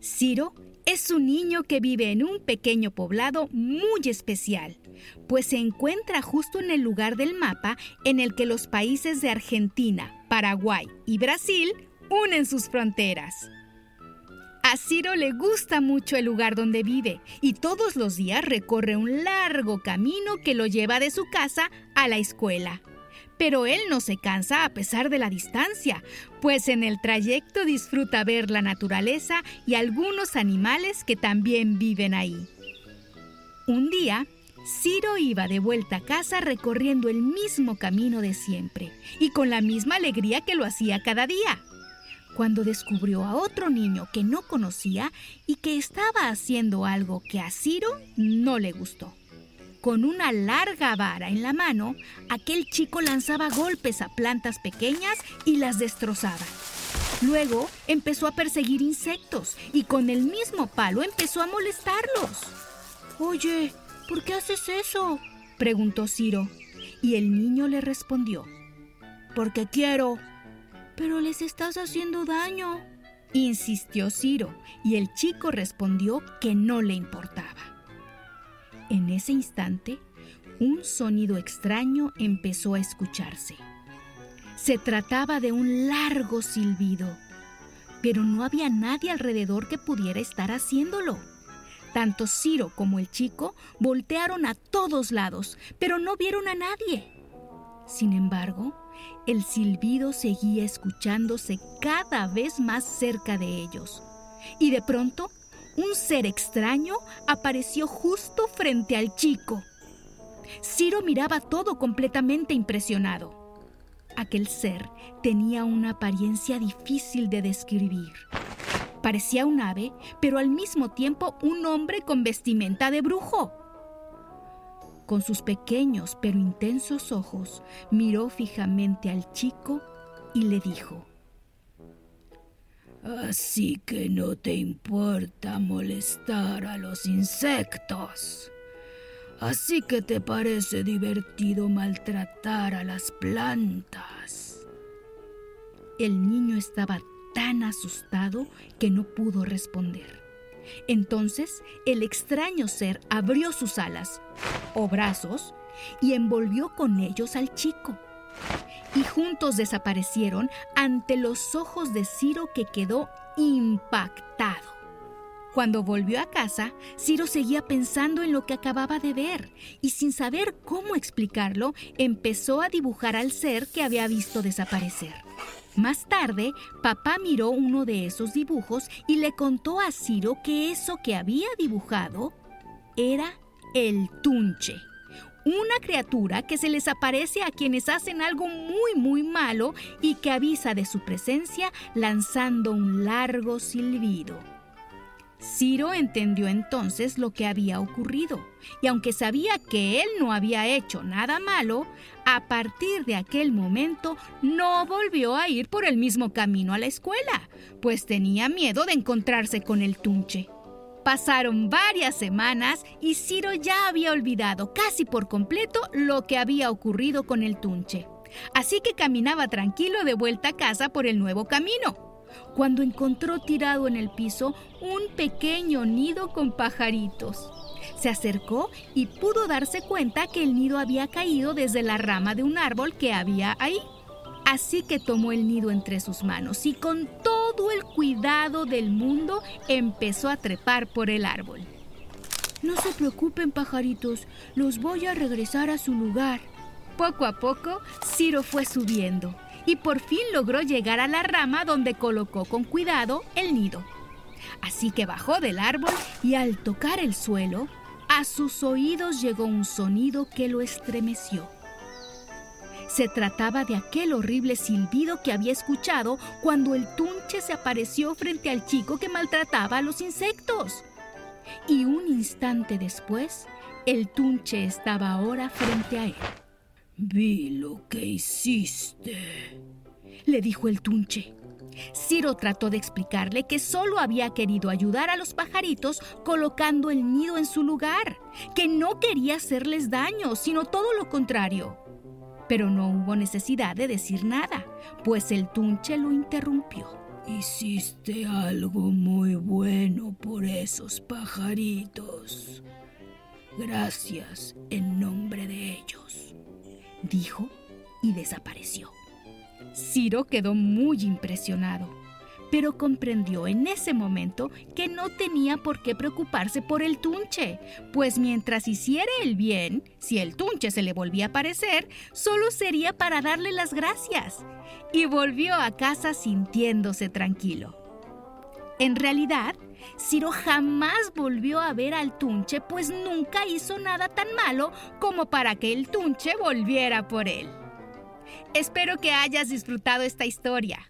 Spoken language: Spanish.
Ciro es un niño que vive en un pequeño poblado muy especial, pues se encuentra justo en el lugar del mapa en el que los países de Argentina, Paraguay y Brasil unen sus fronteras. A Ciro le gusta mucho el lugar donde vive y todos los días recorre un largo camino que lo lleva de su casa a la escuela. Pero él no se cansa a pesar de la distancia, pues en el trayecto disfruta ver la naturaleza y algunos animales que también viven ahí. Un día, Ciro iba de vuelta a casa recorriendo el mismo camino de siempre y con la misma alegría que lo hacía cada día. Cuando descubrió a otro niño que no conocía y que estaba haciendo algo que a Ciro no le gustó. Con una larga vara en la mano, aquel chico lanzaba golpes a plantas pequeñas y las destrozaba. Luego empezó a perseguir insectos y con el mismo palo empezó a molestarlos. Oye, ¿por qué haces eso? preguntó Ciro. Y el niño le respondió. Porque quiero. Pero les estás haciendo daño, insistió Ciro, y el chico respondió que no le importaba. En ese instante, un sonido extraño empezó a escucharse. Se trataba de un largo silbido, pero no había nadie alrededor que pudiera estar haciéndolo. Tanto Ciro como el chico voltearon a todos lados, pero no vieron a nadie. Sin embargo, el silbido seguía escuchándose cada vez más cerca de ellos. Y de pronto un ser extraño apareció justo frente al chico. Ciro miraba todo completamente impresionado. Aquel ser tenía una apariencia difícil de describir. Parecía un ave, pero al mismo tiempo un hombre con vestimenta de brujo. Con sus pequeños pero intensos ojos, miró fijamente al chico y le dijo, Así que no te importa molestar a los insectos. Así que te parece divertido maltratar a las plantas. El niño estaba tan asustado que no pudo responder. Entonces el extraño ser abrió sus alas o brazos y envolvió con ellos al chico y juntos desaparecieron ante los ojos de Ciro que quedó impactado. Cuando volvió a casa, Ciro seguía pensando en lo que acababa de ver y sin saber cómo explicarlo, empezó a dibujar al ser que había visto desaparecer. Más tarde, papá miró uno de esos dibujos y le contó a Ciro que eso que había dibujado era el tunche una criatura que se les aparece a quienes hacen algo muy muy malo y que avisa de su presencia lanzando un largo silbido. Ciro entendió entonces lo que había ocurrido, y aunque sabía que él no había hecho nada malo, a partir de aquel momento no volvió a ir por el mismo camino a la escuela, pues tenía miedo de encontrarse con el tunche. Pasaron varias semanas y Ciro ya había olvidado casi por completo lo que había ocurrido con el tunche. Así que caminaba tranquilo de vuelta a casa por el nuevo camino, cuando encontró tirado en el piso un pequeño nido con pajaritos. Se acercó y pudo darse cuenta que el nido había caído desde la rama de un árbol que había ahí. Así que tomó el nido entre sus manos y con todo el cuidado del mundo empezó a trepar por el árbol. No se preocupen, pajaritos, los voy a regresar a su lugar. Poco a poco, Ciro fue subiendo y por fin logró llegar a la rama donde colocó con cuidado el nido. Así que bajó del árbol y al tocar el suelo, a sus oídos llegó un sonido que lo estremeció. Se trataba de aquel horrible silbido que había escuchado cuando el tunche se apareció frente al chico que maltrataba a los insectos. Y un instante después, el tunche estaba ahora frente a él. Vi lo que hiciste, le dijo el tunche. Ciro trató de explicarle que solo había querido ayudar a los pajaritos colocando el nido en su lugar, que no quería hacerles daño, sino todo lo contrario. Pero no hubo necesidad de decir nada, pues el tunche lo interrumpió. Hiciste algo muy bueno por esos pajaritos. Gracias en nombre de ellos, dijo y desapareció. Ciro quedó muy impresionado, pero comprendió en ese momento que no tenía por qué preocuparse por el tunche, pues mientras hiciera el bien, si el tunche se le volvía a aparecer, solo sería para darle las gracias. Y volvió a casa sintiéndose tranquilo. En realidad, Ciro jamás volvió a ver al Tunche, pues nunca hizo nada tan malo como para que el Tunche volviera por él. Espero que hayas disfrutado esta historia.